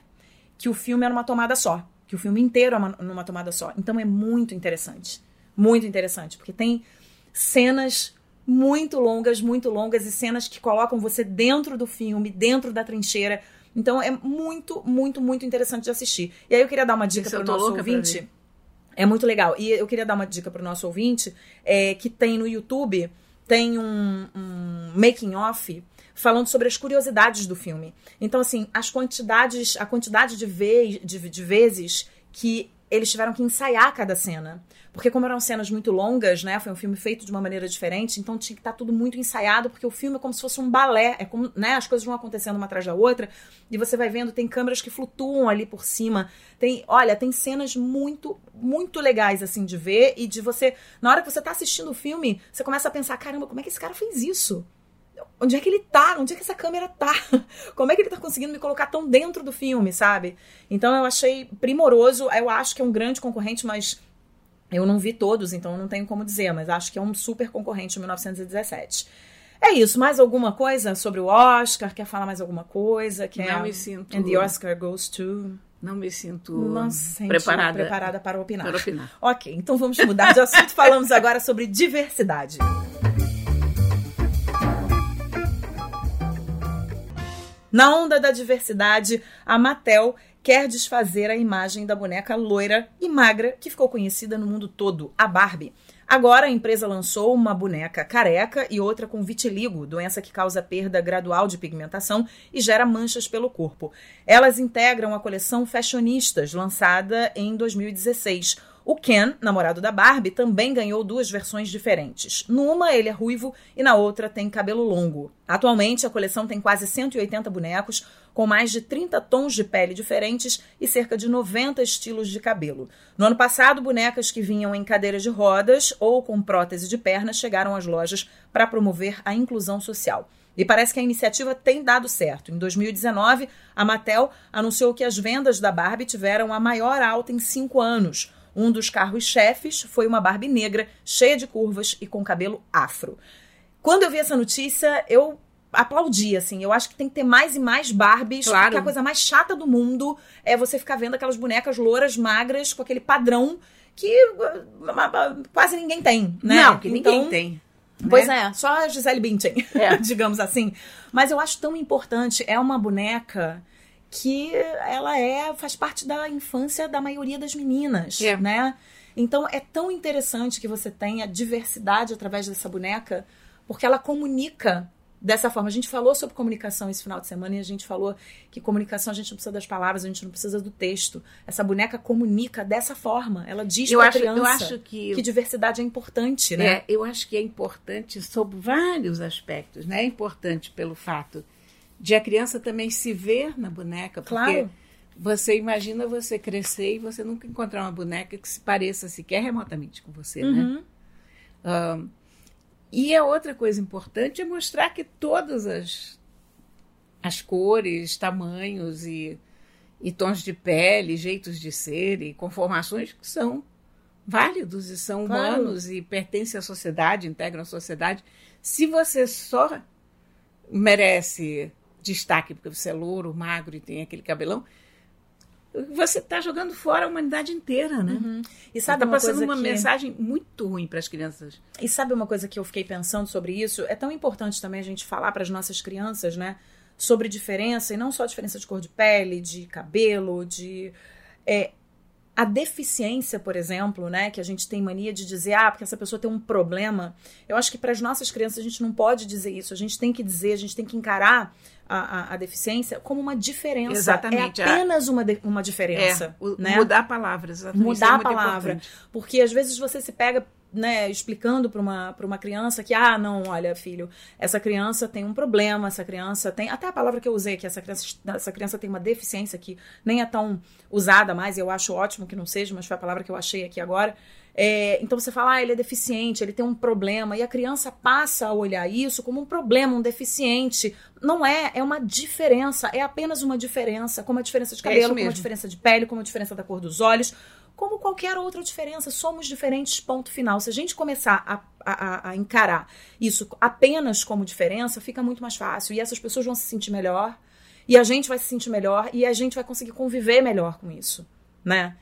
que o filme era uma tomada só. Que o filme inteiro é uma, numa tomada só. Então é muito interessante. Muito interessante. Porque tem cenas muito longas, muito longas, e cenas que colocam você dentro do filme, dentro da trincheira. Então é muito, muito, muito interessante de assistir. E aí eu queria dar uma dica para o nosso ouvinte. É muito legal. E eu queria dar uma dica para o nosso ouvinte, é, que tem no YouTube, tem um, um making off falando sobre as curiosidades do filme. Então, assim, as quantidades, a quantidade de, ve de, de vezes que eles tiveram que ensaiar cada cena. Porque como eram cenas muito longas, né? Foi um filme feito de uma maneira diferente, então tinha que estar tudo muito ensaiado, porque o filme é como se fosse um balé, é como, né? As coisas vão acontecendo uma atrás da outra, e você vai vendo, tem câmeras que flutuam ali por cima. Tem, olha, tem cenas muito, muito legais assim de ver e de você, na hora que você tá assistindo o filme, você começa a pensar, caramba, como é que esse cara fez isso? Onde é que ele tá? Onde é que essa câmera tá? Como é que ele tá conseguindo me colocar tão dentro do filme, sabe? Então eu achei primoroso. Eu acho que é um grande concorrente, mas eu não vi todos, então não tenho como dizer, mas acho que é um super concorrente em 1917. É isso. Mais alguma coisa sobre o Oscar? Quer falar mais alguma coisa? Quer... Não me sinto- And the Oscar goes to... Não me sinto Não sente preparada, preparada para opinar. para opinar. Ok, então vamos mudar de assunto. Falamos agora sobre diversidade. Na onda da diversidade, a Mattel quer desfazer a imagem da boneca loira e magra que ficou conhecida no mundo todo, a Barbie. Agora a empresa lançou uma boneca careca e outra com vitiligo, doença que causa perda gradual de pigmentação e gera manchas pelo corpo. Elas integram a coleção Fashionistas, lançada em 2016. O Ken, namorado da Barbie, também ganhou duas versões diferentes. Numa, ele é ruivo e na outra tem cabelo longo. Atualmente, a coleção tem quase 180 bonecos, com mais de 30 tons de pele diferentes e cerca de 90 estilos de cabelo. No ano passado, bonecas que vinham em cadeiras de rodas ou com prótese de perna chegaram às lojas para promover a inclusão social. E parece que a iniciativa tem dado certo. Em 2019, a Mattel anunciou que as vendas da Barbie tiveram a maior alta em cinco anos. Um dos carros-chefes foi uma Barbie negra, cheia de curvas e com cabelo afro. Quando eu vi essa notícia, eu aplaudi, assim. Eu acho que tem que ter mais e mais Barbies, Claro. porque a coisa mais chata do mundo é você ficar vendo aquelas bonecas louras, magras, com aquele padrão que uh, quase ninguém tem, né? Não, que Então, ninguém tem. né? Pois é, só a Gisele Bündchen, É. digamos assim. Mas eu acho tão importante, é uma boneca que ela é faz parte da infância da maioria das meninas, É. né? Então é tão interessante que você tenha diversidade através dessa boneca, porque ela comunica dessa forma. A gente falou sobre comunicação esse final de semana e a gente falou que comunicação a gente não precisa das palavras, a gente não precisa do texto. Essa boneca comunica dessa forma. Ela diz pra acho, criança eu acho que, que diversidade é importante, né? é, eu acho que é importante sob vários aspectos, né? É importante pelo fato de a criança também se ver na boneca, porque Claro. você imagina você crescer e você nunca encontrar uma boneca que se pareça sequer remotamente com você, né? Uhum. Ahn, e a outra coisa importante é mostrar que todas as, as cores, tamanhos e, e tons de pele, jeitos de ser e conformações são válidos e são Claro. humanos e pertencem à sociedade, integram a sociedade. Se você só merece destaque porque você é louro, magro e tem aquele cabelão, você está jogando fora a humanidade inteira, né? E sabe Está uma passando coisa uma que... mensagem muito ruim para as crianças. E sabe uma coisa que eu fiquei pensando sobre isso? É tão importante também a gente falar para as nossas crianças, né? Sobre diferença, e não só diferença de cor de pele, de cabelo, de. É, a deficiência, por exemplo, né, que a gente tem mania de dizer, ah, porque essa pessoa tem um problema. Eu acho que para as nossas crianças a gente não pode dizer isso. A gente tem que dizer, a gente tem que encarar a, a, a deficiência como uma diferença. Exatamente. É apenas uma, de, uma diferença. É, o, né? Mudar palavras. exatamente. Isso Mudar é a palavra. importante. Porque às vezes você se pega né, explicando para uma, pra uma criança que, ah, não, olha, filho, essa criança tem um problema, essa criança tem. Até a palavra que eu usei, que essa criança, essa criança tem uma deficiência que nem é tão usada mais, eu acho ótimo que não seja, mas foi a palavra que eu achei aqui agora. É, então você fala, ah, ele é deficiente, ele tem um problema, e a criança passa a olhar isso como um problema, um deficiente. Não é, é uma diferença, é apenas uma diferença, como a diferença de É cabelo, isso como a diferença de pele, como a diferença da cor dos olhos, como qualquer outra diferença. Somos diferentes, ponto final. Se a gente começar a, a, a encarar isso apenas como diferença, fica muito mais fácil. E essas pessoas vão se sentir melhor, e a gente vai se sentir melhor, e a gente vai conseguir conviver melhor com isso, né?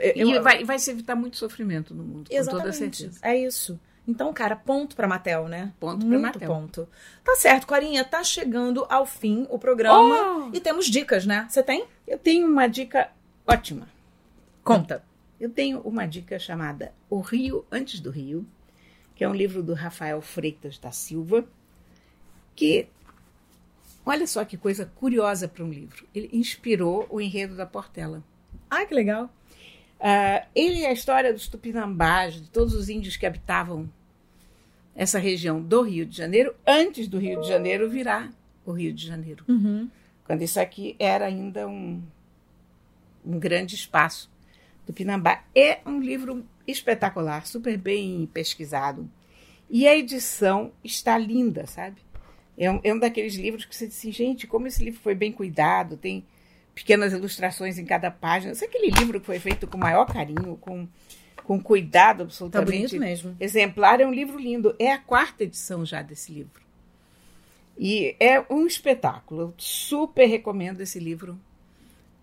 Eu- E vai, vai se evitar muito sofrimento no mundo, com toda Exatamente. certeza. É isso. Então, cara, ponto pra Matel, né? Ponto pra Muito Mattel. ponto. Tá certo, Corinha, tá chegando ao fim o programa Oh! e temos dicas, né? Você tem? Eu tenho uma dica ótima. Conta. Eu tenho uma dica chamada O Rio Antes do Rio, que é um livro do Rafael Freitas da Silva, que, olha só que coisa curiosa para um livro. Ele inspirou o enredo da Portela. Ai, que legal. Ah, ele é a história dos tupinambás, de todos os índios que habitavam essa região do Rio de Janeiro, antes do Rio de Janeiro virar o Rio de Janeiro. Uhum. Quando isso aqui era ainda um, um grande espaço. Tupinambá é um livro espetacular, super bem pesquisado. E a edição está linda, sabe? É um, é um daqueles livros que você diz assim, gente, como esse livro foi bem cuidado, tem pequenas ilustrações em cada página. Esse é aquele livro que foi feito com o maior carinho, com, com cuidado Tá absolutamente bonito mesmo. exemplar. É um livro lindo. É a quarta edição já desse livro. E é um espetáculo. Eu super recomendo esse livro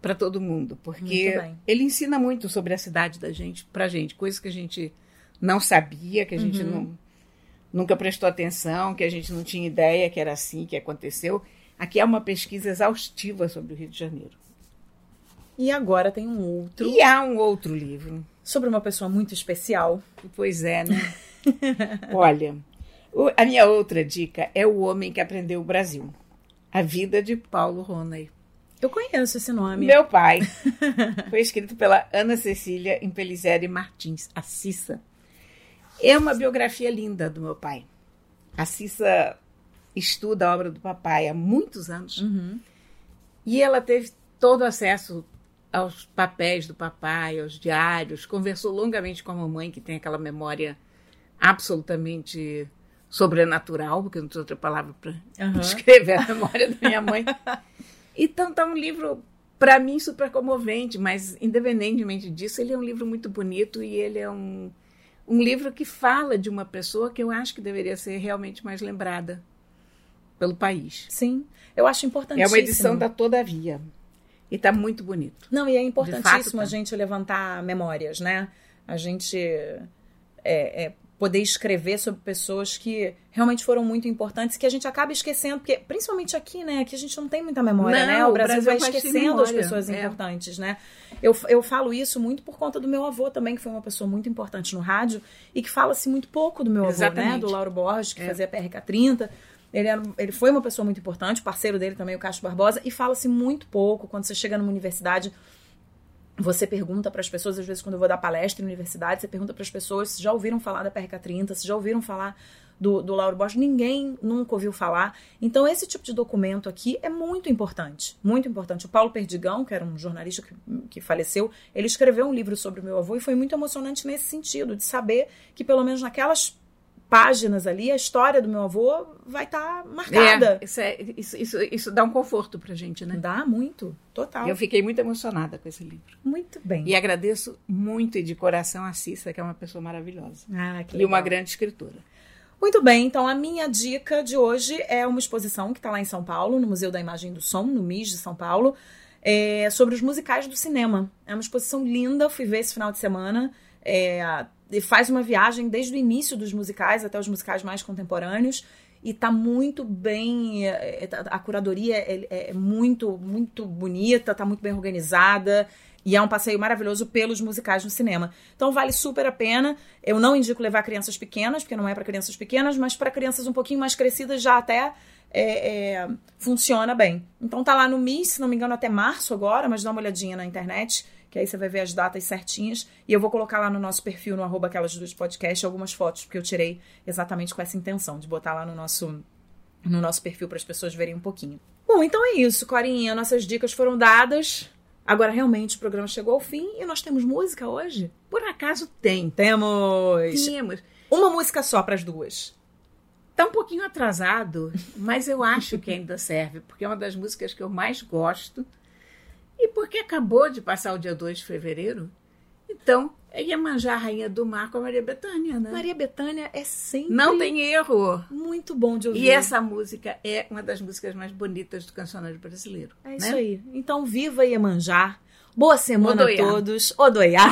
para todo mundo, porque ele ensina muito sobre a cidade da gente, pra gente, coisas que a gente não sabia, que a gente Uhum. não, nunca prestou atenção, que a gente não tinha ideia que era assim que aconteceu. Aqui é uma pesquisa exaustiva sobre o Rio de Janeiro. E agora tem um outro E há um outro livro. sobre uma pessoa muito especial. Pois é, né? Olha, a minha outra dica é O Homem que Aprendeu o Brasil. A vida de Paulo Roney. Eu conheço esse nome. Meu pai. Foi escrito pela Ana Cecília Impelizeri Martins, a Cissa. É uma biografia linda do meu pai. A Cissa estuda a obra do papai há muitos anos Uhum. e ela teve todo acesso aos papéis do papai, aos diários, conversou longamente com a mamãe, que tem aquela memória absolutamente sobrenatural, porque não tem outra palavra para Aham. descrever a memória da minha mãe. Então tá um livro, para mim, super comovente, mas independentemente disso, ele é um livro muito bonito e ele é um, um livro que fala de uma pessoa que eu acho que deveria ser realmente mais lembrada pelo país. Sim, eu acho É importantíssimo. uma edição da Todavia. E tá muito bonito. Não, e é importantíssimo fato, tá. a gente levantar memórias, né? A gente é, é, poder escrever sobre pessoas que realmente foram muito importantes que a gente acaba esquecendo, porque principalmente aqui, né? Aqui a gente não tem muita memória, Não, né? O o Brasil, Brasil vai esquecendo as pessoas é. importantes, né? Eu, eu falo isso muito por conta do meu avô também, que foi uma pessoa muito importante no rádio e que fala-se muito pouco do meu avô, né? Exatamente. Do Lauro Borges, que É. fazia PRK30. Ele, era, ele foi uma pessoa muito importante, parceiro dele também, o Castro Barbosa, e fala-se muito pouco. Quando você chega numa universidade, você pergunta para as pessoas, às vezes, quando eu vou dar palestra em universidade, você pergunta para as pessoas se já ouviram falar da PRK30, se já ouviram falar do, do Lauro Borges. Ninguém nunca ouviu falar. Então, esse tipo de documento aqui é muito importante. Muito importante. O Paulo Perdigão, que era um jornalista que, que faleceu, ele escreveu um livro sobre o meu avô e foi muito emocionante nesse sentido, de saber que, pelo menos naquelas páginas ali, a história do meu avô vai estar marcada. É, isso, é- isso, isso, isso dá um conforto pra gente, né? Dá muito. Total. Eu fiquei muito emocionada com esse livro. Muito bem. E agradeço muito e de coração a Cissa, que é uma pessoa maravilhosa. Ah, que E uma grande escritora. Muito bem, então a minha dica de hoje é uma exposição que está lá em São Paulo, no Museu da Imagem do Som, no MIS de São Paulo, é, sobre os musicais do cinema. É uma exposição linda, fui ver esse final de semana. É, faz uma viagem desde o início dos musicais até os musicais mais contemporâneos. E tá muito bem. é, é, A curadoria é, é- é muito, muito bonita, tá muito bem organizada. E é um passeio maravilhoso pelos musicais no cinema. Então vale super a pena. Eu não indico levar crianças pequenas, porque não é para crianças pequenas, mas para crianças um pouquinho mais crescidas já até é, é, funciona bem. Então tá lá no MIS, se não me engano, até março agora, mas dá uma olhadinha na internet, que aí você vai ver as datas certinhas. E eu vou colocar lá no nosso perfil, no arroba aquelas duas podcast, algumas fotos, porque eu tirei exatamente com essa intenção, de botar lá no nosso, no nosso perfil para as pessoas verem um pouquinho. Bom, então é isso, Corinha. Nossas dicas foram dadas. Agora realmente o programa chegou ao fim e nós temos música hoje? Por acaso tem. Temos. Temos. Uma música só para as duas. Tá um pouquinho atrasado, mas eu acho que ainda serve, porque é uma das músicas que eu mais gosto. E porque acabou de passar o dia 2 de fevereiro, então é Iemanjá, Rainha do Mar com a Maria Bethânia, né? Maria Bethânia é sempre. Não tem erro. Muito bom de ouvir. E essa música é uma das músicas mais bonitas do cancionário brasileiro. É né? isso aí. Então, viva Iemanjá. Boa semana Odoiá. a todos. Odoiá.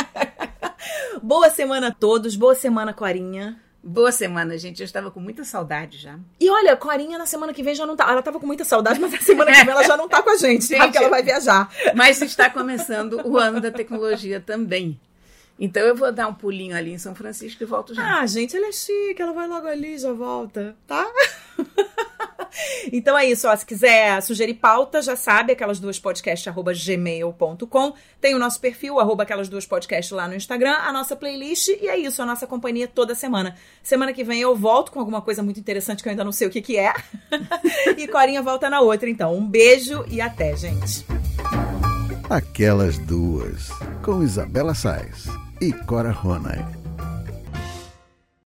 boa semana a todos. Boa semana, Corinha. Boa semana, gente. Eu estava com muita saudade já. E olha, Corinha na semana que vem já não tá. Ela tava com muita saudade, mas na semana que vem ela já não tá com a gente, tá? Gente. Porque ela vai viajar. Mas está começando o ano da tecnologia também. Então eu vou dar um pulinho ali em São Francisco e volto já. Ah, gente, ela é chique, ela vai logo ali e já volta, tá? então é isso, ó. Se quiser sugerir pauta, já sabe, aquelas duas podcast, arroba gmail.com. Tem o nosso perfil, arroba aquelas duas podcast lá no Instagram, a nossa playlist, e é isso, a nossa companhia toda semana. Semana que vem eu volto com alguma coisa muito interessante que eu ainda não sei o que, que é. e Corinha volta na outra, então. Um beijo e até, gente. Aquelas duas, com Isabela Sais e Cora Ronay.